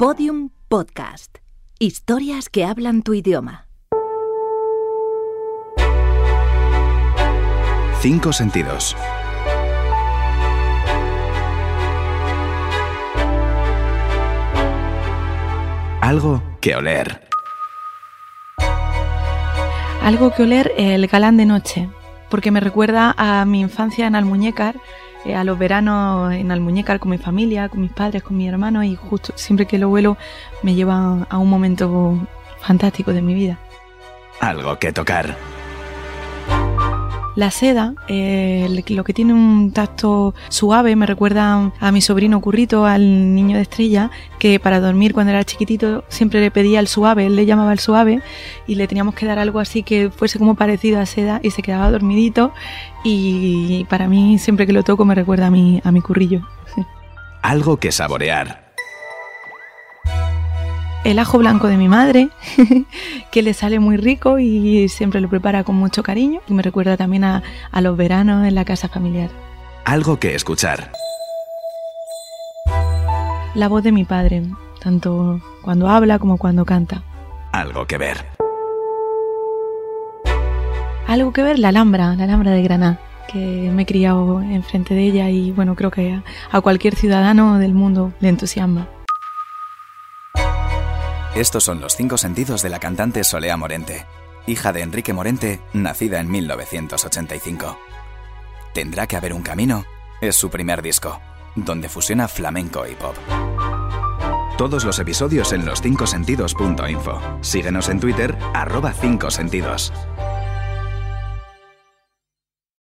Podium Podcast. Historias que hablan tu idioma. Cinco sentidos. Algo que oler. Algo que oler el galán de noche, porque me recuerda a mi infancia en Almuñécar, eh, a los veranos en Almuñécar con mi familia, con mis padres, con mi hermano y justo siempre que lo vuelo me lleva a un momento fantástico de mi vida. Algo que tocar. La seda, eh, lo que tiene un tacto suave, me recuerda a mi sobrino Currito, al niño de estrella, que para dormir cuando era chiquitito siempre le pedía el suave, él le llamaba el suave y le teníamos que dar algo así que fuese como parecido a seda y se quedaba dormidito y para mí siempre que lo toco me recuerda a mi, a mi currillo. Algo que saborear el ajo blanco de mi madre, que le sale muy rico y siempre lo prepara con mucho cariño. Y me recuerda también a, a los veranos en la casa familiar. Algo que escuchar. La voz de mi padre, tanto cuando habla como cuando canta. Algo que ver. Algo que ver, la Alhambra, la Alhambra de Granada, que me he criado enfrente de ella y bueno, creo que a, a cualquier ciudadano del mundo le entusiasma. Estos son los cinco sentidos de la cantante Solea Morente, hija de Enrique Morente, nacida en 1985. Tendrá que haber un camino es su primer disco, donde fusiona flamenco y pop. Todos los episodios en los 5 sentidos.info. Síguenos en Twitter, arroba 5 sentidos.